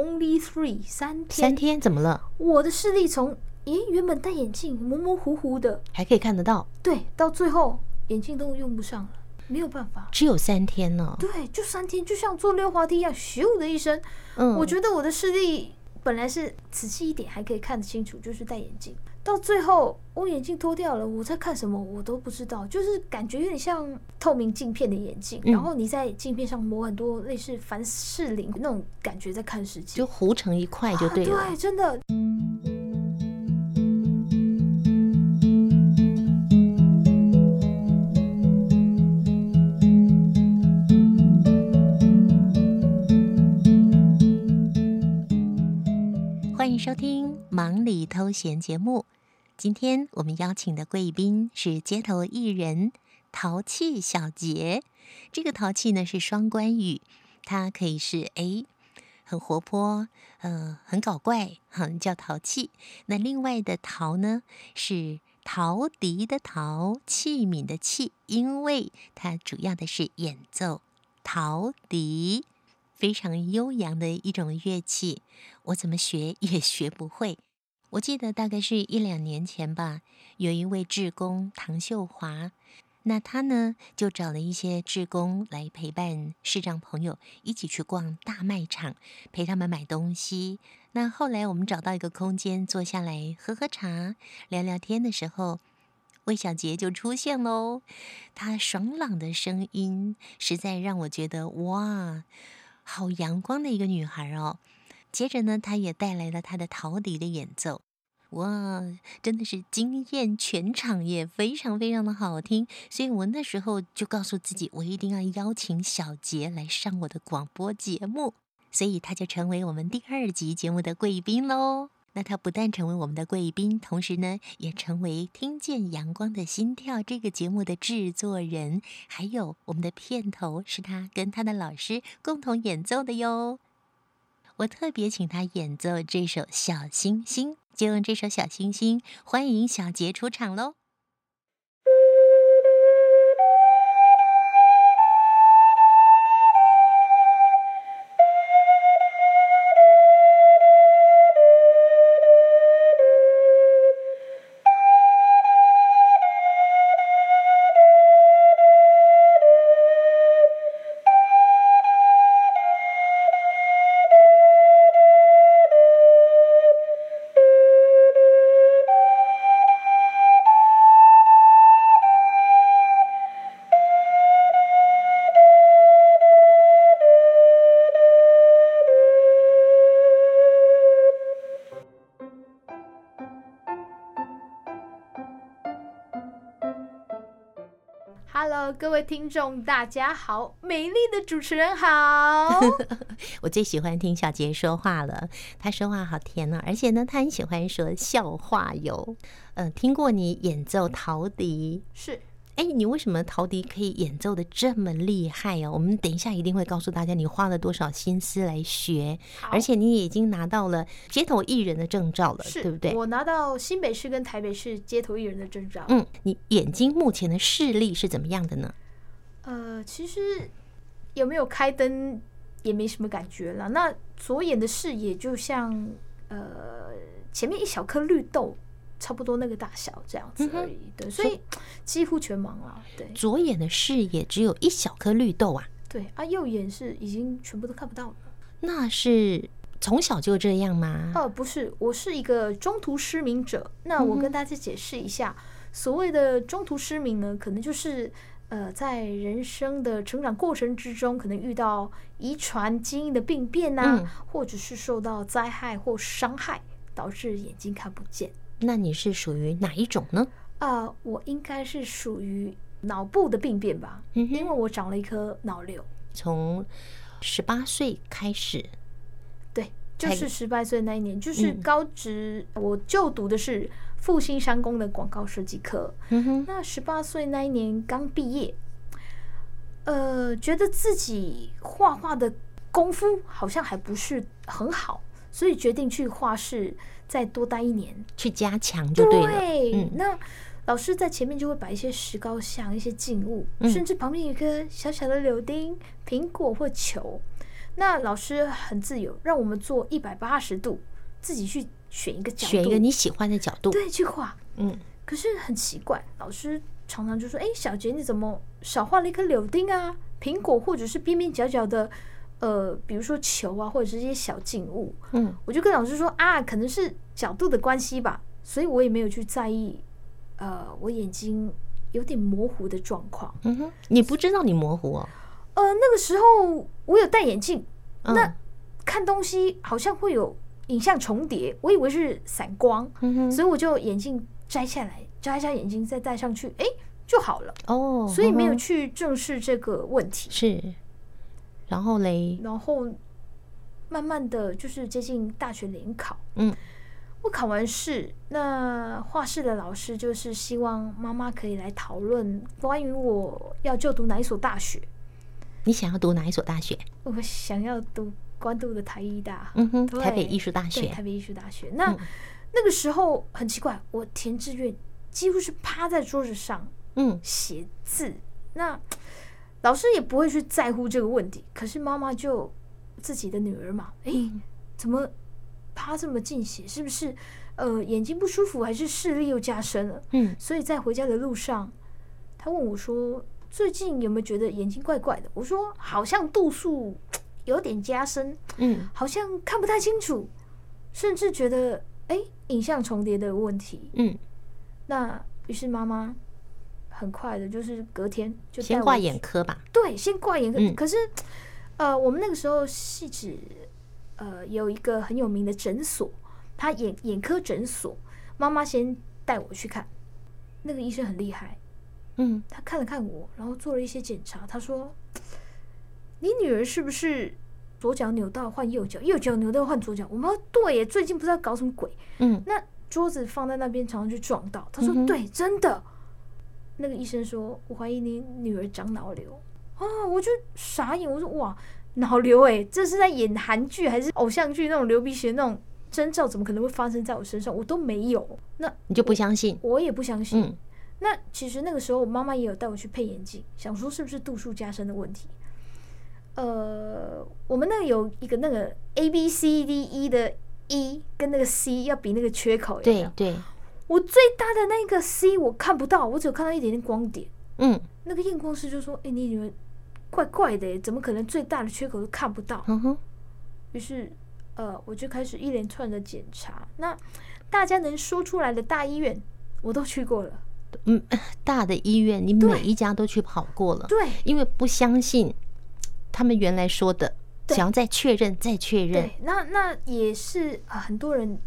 Only three 三天，三天怎么了？我的视力从诶原本戴眼镜模模糊糊的，还可以看得到，对，到最后眼镜都用不上了，没有办法，只有三天呢。对，就三天，就像坐溜滑梯一样，咻的一声。嗯，我觉得我的视力本来是仔细一点还可以看得清楚，就是戴眼镜。到最后，我眼镜脱掉了，我在看什么我都不知道，就是感觉有点像透明镜片的眼镜，然后你在镜片上抹很多类似凡士林那种感觉，在看世界，就糊成一块就对了。啊，对，真的。欢迎收听《忙里偷闲》节目。今天我们邀请的贵宾是街头艺人淘气小杰。这个淘气呢是双关语，它可以是哎很活泼，嗯、呃，很搞怪，哈，叫淘气。那另外的陶呢是陶笛的陶，器皿的器，因为它主要的是演奏陶笛。非常悠扬的一种乐器，我怎么学也学不会。我记得大概是一两年前吧，有一位志工唐秀华，那他呢就找了一些志工来陪伴视障朋友一起去逛大卖场，陪他们买东西。那后来我们找到一个空间坐下来喝喝茶、聊聊天的时候，魏小杰就出现喽。他爽朗的声音实在让我觉得哇！好阳光的一个女孩哦，接着呢，他也带来了他的陶笛的演奏，哇，真的是惊艳全场，也非常非常的好听。所以我那时候就告诉自己，我一定要邀请小杰来上我的广播节目，所以他就成为我们第二集节目的贵宾喽。那他不但成为我们的贵宾，同时呢，也成为《听见阳光的心跳》这个节目的制作人，还有我们的片头是他跟他的老师共同演奏的哟。我特别请他演奏这首《小星星》，就用这首《小星星》欢迎小杰出场喽。各位听众，大家好，美丽的主持人好。我最喜欢听小杰说话了，他说话好甜啊，而且呢，他很喜欢说笑话哟。嗯、呃，听过你演奏陶笛是。哎，你为什么陶笛可以演奏的这么厉害哦？我们等一下一定会告诉大家你花了多少心思来学，而且你也已经拿到了街头艺人的证照了，对不对？我拿到新北市跟台北市街头艺人的证照。嗯，你眼睛目前的视力是怎么样的呢？呃，其实有没有开灯也没什么感觉了。那左眼的视野就像呃前面一小颗绿豆。差不多那个大小这样子而已，嗯、对，所以几乎全盲了。对，左眼的视野只有一小颗绿豆啊。对啊，右眼是已经全部都看不到了。那是从小就这样吗？哦，不是，我是一个中途失明者。那我跟大家解释一下，嗯、所谓的中途失明呢，可能就是呃，在人生的成长过程之中，可能遇到遗传基因的病变呐、啊，嗯、或者是受到灾害或伤害，导致眼睛看不见。那你是属于哪一种呢？啊、呃，我应该是属于脑部的病变吧，嗯、因为我长了一颗脑瘤。从十八岁开始，对，就是十八岁那一年，就是高职，嗯、我就读的是复兴商工的广告设计科。那十八岁那一年刚毕业，呃，觉得自己画画的功夫好像还不是很好，所以决定去画室。再多待一年，去加强就对了。对，嗯、那老师在前面就会摆一些石膏像、一些静物，嗯、甚至旁边有一颗小小的柳丁、苹果或球。那老师很自由，让我们做一百八十度，自己去选一个角度，选一个你喜欢的角度，对，去画。嗯，可是很奇怪，老师常常就说：“哎，小杰，你怎么少画了一颗柳丁啊、苹果，或者是边边角角的，呃，比如说球啊，或者是一些小静物。”嗯，我就跟老师说：“啊，可能是角度的关系吧。”所以我也没有去在意，呃，我眼睛有点模糊的状况。嗯哼，你不知道你模糊哦？呃，那个时候我有戴眼镜，嗯、那看东西好像会有影像重叠，我以为是散光，嗯哼，所以我就眼镜摘下来，摘下眼镜再戴上去，哎，就好了。哦，所以没有去正视这个问题。是，然后嘞，然后慢慢的就是接近大学联考，嗯。我考完试，那画室的老师就是希望妈妈可以来讨论关于我要就读哪一所大学。你想要读哪一所大学？我想要读关渡的台艺大，嗯哼，台北艺术大学。台北艺术大学。那、嗯、那个时候很奇怪，我填志愿几乎是趴在桌子上，嗯，写字。那老师也不会去在乎这个问题，可是妈妈就自己的女儿嘛，哎、欸，怎么？趴这么近写，是不是呃眼睛不舒服，还是视力又加深了？嗯，所以在回家的路上，他问我说：“最近有没有觉得眼睛怪怪的？”我说：“好像度数有点加深，嗯，好像看不太清楚，甚至觉得哎影像重叠的问题。”嗯，那于是妈妈很快的，就是隔天就先挂眼科吧。对，先挂眼科。嗯，可是呃，我们那个时候是指。呃，有一个很有名的诊所，他眼眼科诊所，妈妈先带我去看，那个医生很厉害，嗯，他看了看我，然后做了一些检查，他说：“你女儿是不是左脚扭到换右脚，右脚扭到换左脚？”我们说：“对耶，最近不知道搞什么鬼。”嗯，那桌子放在那边，常常就撞到。他说：“对，真的。”那个医生说：“我怀疑你女儿长脑瘤。”啊，我就傻眼，我说：“哇！”脑瘤哎，这是在演韩剧还是偶像剧那种流鼻血那种征兆？怎么可能会发生在我身上？我都没有，那你就不相信？我，我也不相信。嗯，那其实那个时候，我妈妈也有带我去配眼镜，想说是不是度数加深的问题。呃，我们那个有一个那个 A B C D E 的 E 跟那个 C 要比那个缺口有没有？对对，我最大的那个 C 我看不到，我只有看到一点点光点。嗯，那个验光师就说：“哎，你以为？”怪怪的，怎么可能最大的缺口都看不到？嗯哼，于是，呃，我就开始一连串的检查。那大家能说出来的大医院，我都去过了。嗯，大的医院，你每一家都去跑过了。对，因为不相信他们原来说的，想要再确认，再确认。对，那那也是啊，呃，很多人。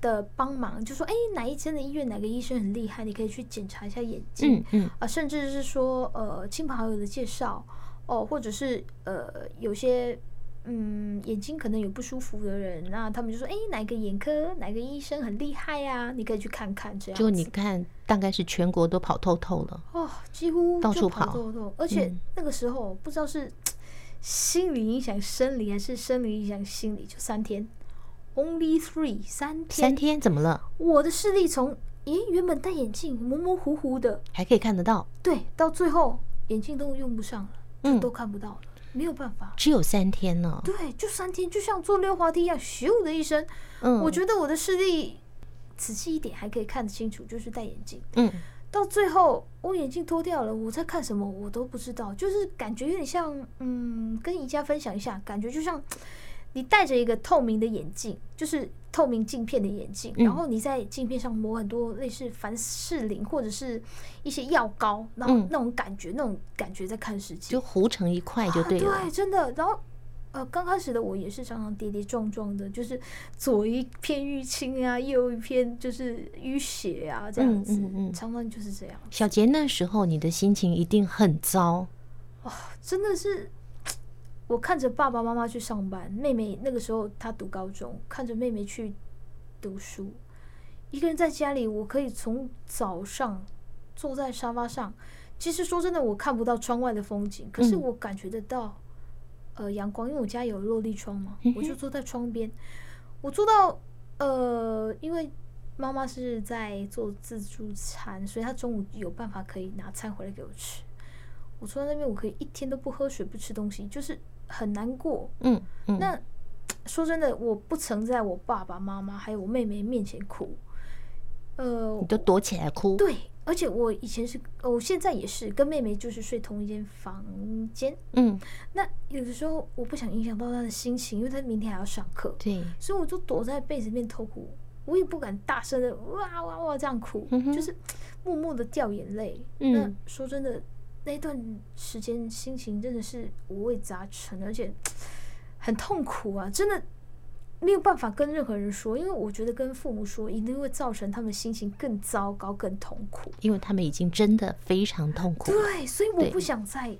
的帮忙就说，哎，哪一间的医院哪个医生很厉害，你可以去检查一下眼睛。嗯嗯啊，呃，甚至是说，呃，亲朋好友的介绍哦，或者是呃，有些嗯眼睛可能有不舒服的人，那他们就说，哎，哪个眼科哪个医生很厉害呀？你可以去看看。这样就你看，大概是全国都跑透透了哦，几乎到处跑透透，而且那个时候不知道是 心理影响生理，还是生理影响心理，就三天。Only three 三天，三天怎么了？我的视力从诶原本戴眼镜模模糊糊的，还可以看得到，对，到最后眼镜都用不上了，嗯，就都看不到了，没有办法。只有三天呢？对，就三天，就像坐溜滑梯一样，咻的一声。嗯，我觉得我的视力仔细一点还可以看得清楚，就是戴眼镜。嗯，到最后我眼镜脱掉了，我在看什么我都不知道，就是感觉有点像，嗯，跟宜家分享一下，感觉就像。你戴着一个透明的眼镜，就是透明镜片的眼镜，然后你在镜片上抹很多类似凡士林或者是一些药膏，然后那种感觉，那种感觉在看世界，就糊成一块就对了。对，真的。然后呃，刚开始的我也是常常跌跌撞撞的，就是左一片淤青啊，右一片就是淤血啊，这样子，嗯嗯，常常就是这样。小杰，那时候你的心情一定很糟，哇，真的是。我看着爸爸妈妈去上班，妹妹那个时候她读高中，看着妹妹去读书，一个人在家里，我可以从早上坐在沙发上。其实说真的，我看不到窗外的风景，可是我感觉得到，呃，阳光，因为我家有落地窗嘛，我就坐在窗边。我坐到，呃，因为妈妈是在做自助餐，所以她中午有办法可以拿餐回来给我吃。我坐在那边，我可以一天都不喝水、不吃东西，就是。很难过。嗯嗯。那说真的，我不曾在我爸爸妈妈还有我妹妹面前哭。呃，你都躲起来哭？对，而且我以前是，我现在也是跟妹妹就是睡同一间房间。嗯。那有的时候我不想影响到她的心情，因为她明天还要上课。对。所以我就躲在被子里面偷哭。我也不敢大声的哇哇哇这样哭，嗯、就是 默默的掉眼泪。嗯、那说真的，那段时间心情真的是五味杂陈，而且很痛苦啊！真的没有办法跟任何人说，因为我觉得跟父母说一定会造成他们心情更糟糕、更痛苦，因为他们已经真的非常痛苦。对，所以我不想再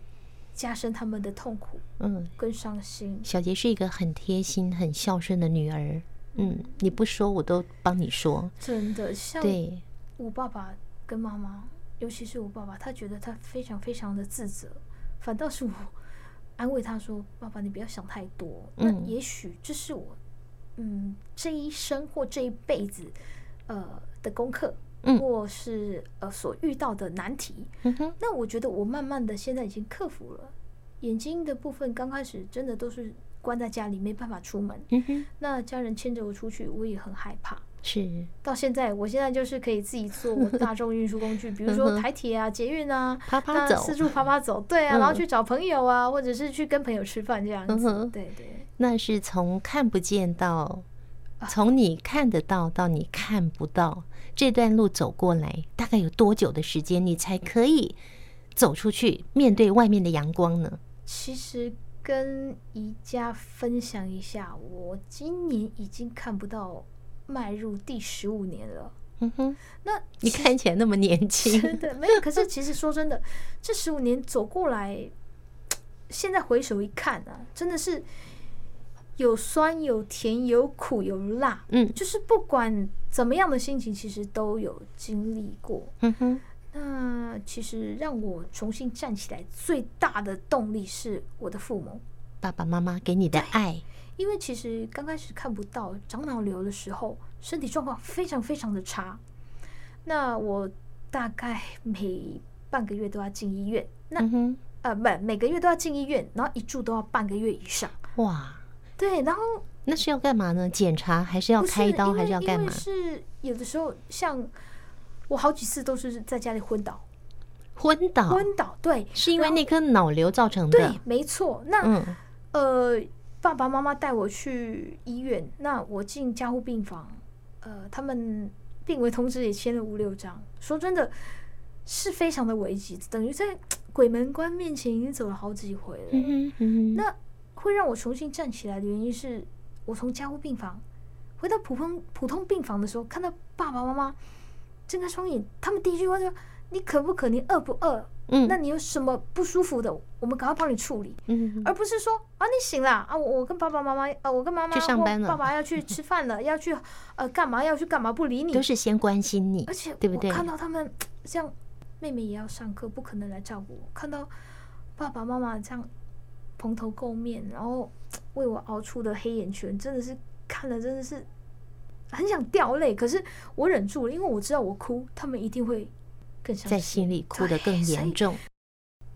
加深他们的痛苦，嗯，更伤心。小杰是一个很贴心、很孝顺的女儿。嗯，你不说我都帮你说，真的。像对我爸爸跟妈妈，尤其是我爸爸，他觉得他非常非常的自责，反倒是我安慰他说：“爸爸，你不要想太多。嗯”那也许这是我嗯这一生或这一辈子呃的功课，嗯、或是呃所遇到的难题。嗯、那我觉得我慢慢的现在已经克服了。眼睛的部分刚开始真的都是。关在家里没办法出门，嗯，那家人牵着我出去，我也很害怕。是，到现在，我现在就是可以自己坐大众运输工具，比如说台铁啊、捷运啊，爬爬走，四处爬爬走，对啊，然后去找朋友啊，或者是去跟朋友吃饭这样子。对对，那是从看不见到，从你看得到到你看不到这段路走过来，大概有多久的时间，你才可以走出去面对外面的阳光呢？其实。跟宜家分享一下，我今年已经看不到迈入第十五年了。嗯哼，那你看起来那么年轻，真的没有。可是其实说真的，这十五年走过来，现在回首一看啊，真的是有酸有甜有苦有辣。嗯，就是不管怎么样的心情，其实都有经历过。嗯哼。那其实让我重新站起来最大的动力是我的父母，爸爸妈妈给你的爱。因为其实刚开始看不到长脑瘤的时候，身体状况非常非常的差。那我大概每半个月都要进医院。那、呃不，每个月都要进医院，然后一住都要半个月以上。哇，对，然后那是要干嘛呢？检查还是要开刀还是要干嘛？是有的时候像。我好几次都是在家里昏倒，昏倒，昏倒，对，是因为那颗脑瘤造成的。对，没错。那、嗯、呃，爸爸妈妈带我去医院，那我进加护病房，呃，他们病危通知也签了五六张。说真的，是非常的危急，等于在鬼门关面前已经走了好几回了。嗯嗯，那会让我重新站起来的原因是，我从加护病房回到普通普通病房的时候，看到爸爸妈妈。睁开双眼，他们第一句话就说：“你可不可？你饿不饿？嗯，那你有什么不舒服的？我们赶快帮你处理。嗯，而不是说啊，你醒了啊，我我跟爸爸妈妈啊，我跟妈妈去上班了，爸爸要去吃饭了，要去呃干嘛？要去干嘛？不理你，都是先关心你，而且对不对？看到他们这样，妹妹也要上课，不可能来照顾我。看到爸爸妈妈这样蓬头垢面，然后为我熬出的黑眼圈，真的是看了真的是。”很想掉泪，可是我忍住了，因为我知道我哭，他们一定会更，在心里哭得更严重。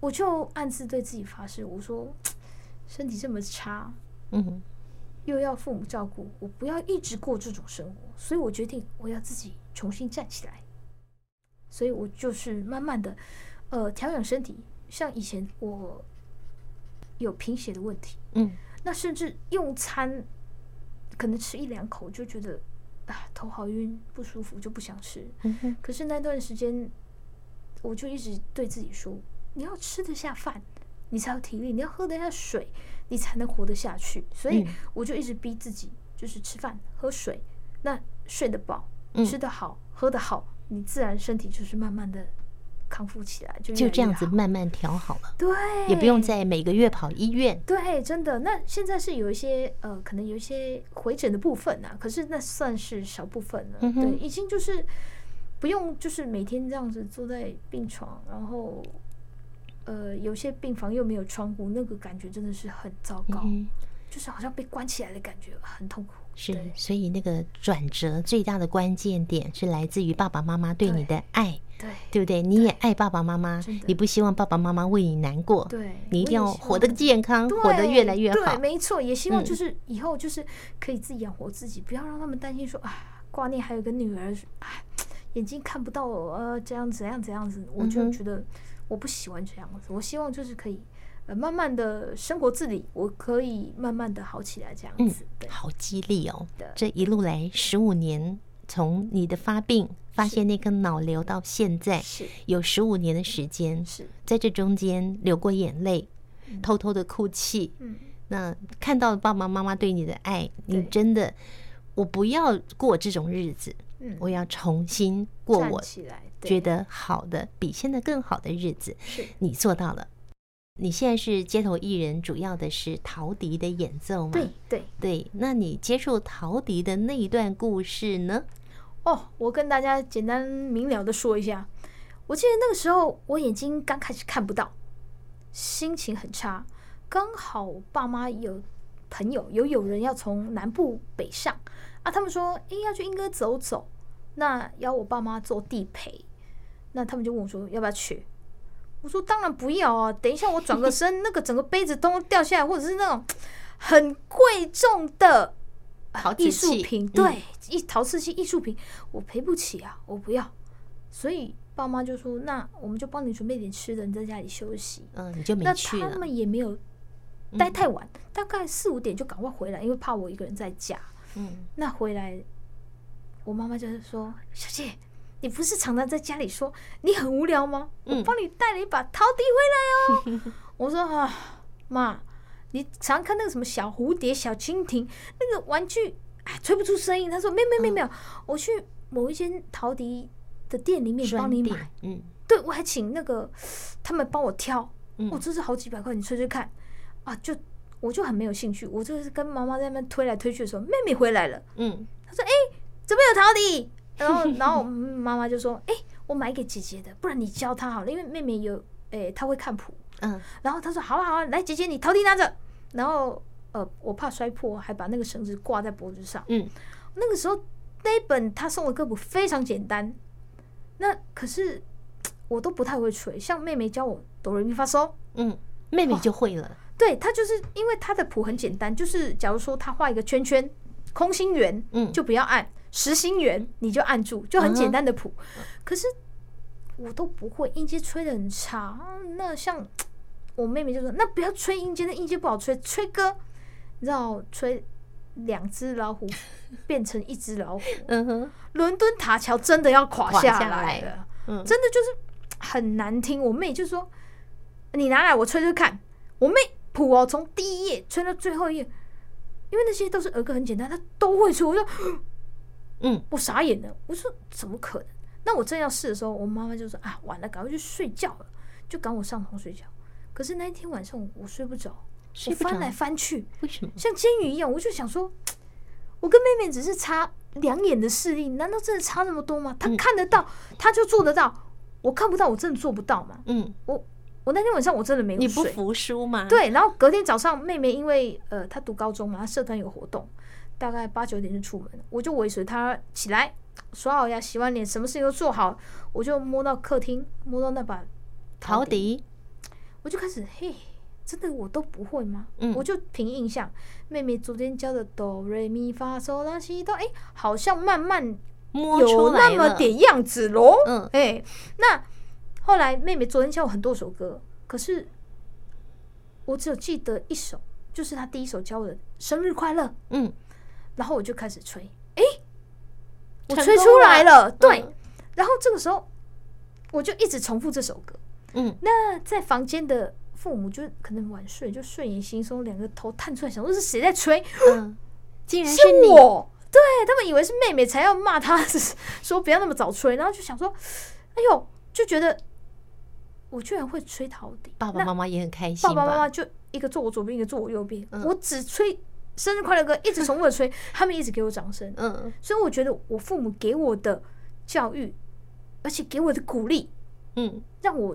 我就暗自对自己发誓，我说 身体这么差，嗯，又要父母照顾，我不要一直过这种生活，所以我决定我要自己重新站起来。所以我就是慢慢的，呃，调养身体。像以前我有贫血的问题，嗯，那甚至用餐可能吃一两口就觉得。啊，头好晕，不舒服就不想吃。嗯、可是那段时间，我就一直对自己说：你要吃得下饭，你才有体力；你要喝得下水，你才能活得下去。所以我就一直逼自己，就是吃饭、喝水，那睡得饱、吃得好、嗯、喝得好，你自然身体就是慢慢的。康复起来就就这样子慢慢调好了，对，也不用再每个月跑医院。对，真的。那现在是有一些呃，可能有一些回诊的部分啊，可是那算是小部分了。嗯、对，已经就是不用，就是每天这样子坐在病床，然后呃，有些病房又没有窗户，那个感觉真的是很糟糕。嗯、就是好像被关起来的感觉，很痛苦。是，所以那个转折最大的关键点是来自于爸爸妈妈对你的爱，对，对不对？你也爱爸爸妈妈，你不希望爸爸妈妈为你难过，对，你一定要活得健康，活得越来越好。对，没错，也希望就是以后就是可以自己养活自己，不要让他们担心说啊，挂念还有个女儿，啊，眼睛看不到，呃，这样怎样怎样子，我就觉得我不喜欢这样子，我希望就是可以。呃，慢慢的生活自理，我可以慢慢的好起来，这样子，嗯，好激励哦。这一路来十五年，从你的发病发现那颗脑瘤到现在，是。有十五年的时间，是。在这中间流过眼泪，偷偷的哭泣，嗯，那看到爸爸妈妈对你的爱，你真的，我不要过这种日子，嗯，我要重新过我觉得好的，比现在更好的日子，是你做到了。你现在是街头艺人，主要的是陶笛的演奏吗？对对对。那你接触陶笛的那一段故事呢？哦，我跟大家简单明了的说一下。我记得那个时候我眼睛刚开始看不到，心情很差。刚好爸妈有朋友有友人要从南部北上啊，他们说诶要去英歌走走，那要我爸妈做地陪，那他们就问我说要不要去？我说当然不要啊！等一下我转个身，那个整个杯子都掉下来，或者是那种很贵重的艺术品，对，一陶瓷器艺术品，我赔不起啊，我不要。所以爸妈就说：“那我们就帮你准备点吃的，你在家里休息。”嗯，你就没去。那他们也没有待太晚，大概四五点就赶快回来，因为怕我一个人在家。嗯，那回来，我妈妈就是说：“小姐。”你不是常常在家里说你很无聊吗？我帮你带了一把陶笛回来哦。我说啊，妈，你常看那个什么小蝴蝶、小蜻蜓那个玩具，哎，吹不出声音。他说没有没没没有，我去某一间陶笛的店里面帮你买。嗯，对，我还请那个他们帮我挑。我这是好几百块，你吹吹看啊。就我就很没有兴趣。我就是跟妈妈在那边推来推去的时候，妹妹回来了。嗯，她说哎，怎么有陶笛？然后，然后妈妈就说：“哎，我买给姐姐的，不然你教她好了，因为妹妹有，哎，她会看谱。”嗯，然后她说：“好啊，好啊，来，姐姐你陶笛拿着。”然后，呃，我怕摔破，还把那个绳子挂在脖子上。嗯，那个时候那一本他送的歌谱非常简单，那可是我都不太会吹，像妹妹教我哆来咪发嗦，嗯，妹妹就会了。对，它就是因为它的谱很简单，就是假如说他画一个圈圈，空心圆，嗯，就不要按。实心圆你就按住，就很简单的谱。可是我都不会，音阶吹的很差。那像 我妹妹就说：“那不要吹音阶，那音阶不好吹。吹歌，你知道，吹两只老虎 变成一只老虎。嗯哼，伦敦塔桥真的要垮下来了。嗯，真的就是很难听。我妹就说：你拿来我吹吹看。我妹谱哦，从第一页吹到最后一页，因为那些都是儿歌，很简单，他都会吹。我说。嗯，我傻眼了。我说怎么可能？那我正要试的时候，我妈妈就说：“啊，完了，赶快去睡觉了，就赶我上床睡觉。”可是那一天晚上我睡不着，我翻来翻去，为什么像煎鱼一样？我就想说，我跟妹妹只是差两眼的视力，难道真的差那么多吗？她看得到，她就做得到，我看不到，我真的做不到嘛。嗯，我我那天晚上我真的没。你不服输吗？对，然后隔天早上，妹妹因为呃她读高中嘛，她社团有活动。大概八九点就出门了，我就尾随她起来，刷好牙、洗完脸，什么事情都做好，我就摸到客厅，摸到那把陶笛，我就开始嘿，真的我都不会吗？嗯，我就凭印象，妹妹昨天教的哆瑞咪发嗦拉西哆，哎，好像慢慢摸有那么点样子喽。嗯，哎，那后来妹妹昨天教我很多首歌，可是我只有记得一首，就是她第一首教我的《生日快乐》。嗯。然后我就开始吹，哎，我吹出来了，对。然后这个时候，我就一直重复这首歌。嗯，那在房间的父母就可能晚睡，就睡眼惺忪，两个头探出来，想说是谁在吹？嗯，竟然是我。对，他们以为是妹妹才要骂他，说不要那么早吹。然后就想说，哎呦，就觉得我居然会吹陶笛。爸爸妈妈也很开心。爸爸妈妈就一个坐我左边，一个坐我右边。我只吹。生日快乐歌一直重复的吹，他们一直给我掌声。嗯，所以我觉得我父母给我的教育，而且给我的鼓励，嗯，让我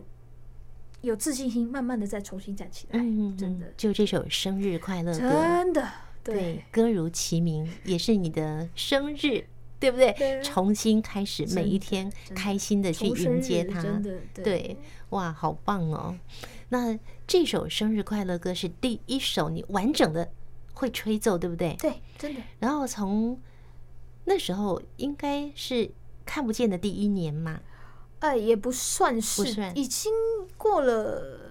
有自信心，慢慢的再重新站起来。嗯，真的，就这首生日快乐歌，真的，对，对，歌如其名，也是你的生日，对不对？对，重新开始每一天，开心的去迎接他。对，哇，好棒哦！那这首生日快乐歌是第一首你完整的会吹奏，对不对？对，真的。然后从那时候应该是看不见的第一年嘛。哎，也不算是，已经过了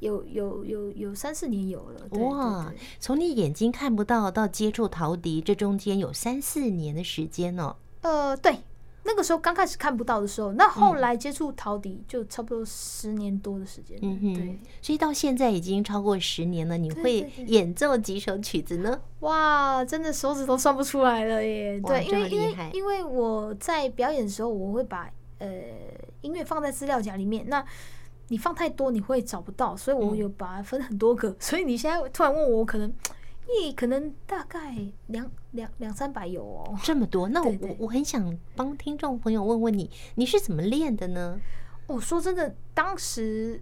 有有有有三四年有了。哇，从你眼睛看不到到接触陶笛，这中间有三四年的时间哦。呃，对，那个时候刚开始看不到的时候，那后来接触陶笛就差不多十年多的时间。嗯哼，对，所以到现在已经超过十年了。你会演奏几首曲子呢？哇，真的手指都算不出来了耶。对，因为因为因为我在表演的时候，我会把。呃，音乐放在资料夹里面，那你放太多你会找不到，所以我有把它分很多个。嗯、所以你现在突然问我，我可能，咦，可能大概两两两三百有哦，这么多。那我我我很想帮听众朋友问问你，你是怎么练的呢？我、哦、说真的，当时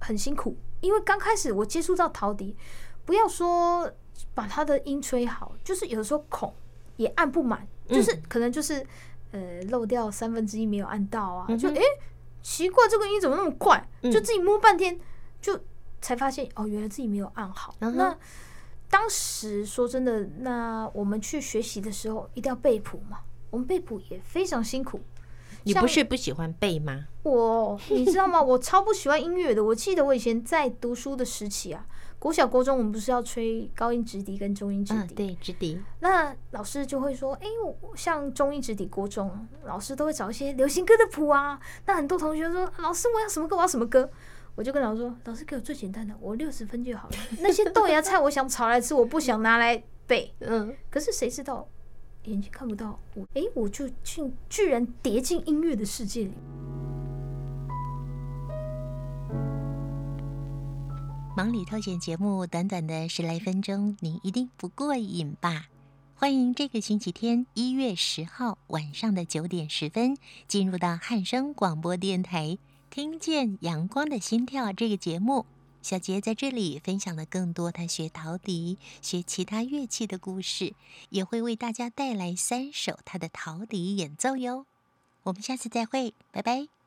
很辛苦，因为刚开始我接触到陶笛，不要说把它的音吹好，就是有的时候孔也按不满，就是可能就是。呃，漏掉三分之一没有按到啊，就哎、欸，奇怪，这个音怎么那么怪？就自己摸半天，就才发现哦，原来自己没有按好。那当时说真的，那我们去学习的时候一定要背谱嘛，我们背谱也非常辛苦。你不是不喜欢背吗？我，你知道吗？我超不喜欢音乐的。我记得我以前在读书的时期啊。国小、国中，我们不是要吹高音直笛跟中音直笛？对，直笛。那老师就会说：“哎，我像中音直笛，国中老师都会找一些流行歌的谱啊。”那很多同学说：“老师，我要什么歌？我要什么歌？”我就跟老师说：“老师，给我最简单的，我六十分就好了。那些豆芽菜，我想炒来吃，我不想拿来背。”嗯。可是谁知道，眼睛看不到我，哎，我就竟，居然跌进音乐的世界里。忙里偷闲节目，短短的十来分钟，你一定不过瘾吧？欢迎这个星期天一月十号晚上的九点十分，进入到汉声广播电台，听见阳光的心跳这个节目。小杰在这里分享了更多他学陶笛、学其他乐器的故事，也会为大家带来三首他的陶笛演奏哟。我们下次再会，拜拜。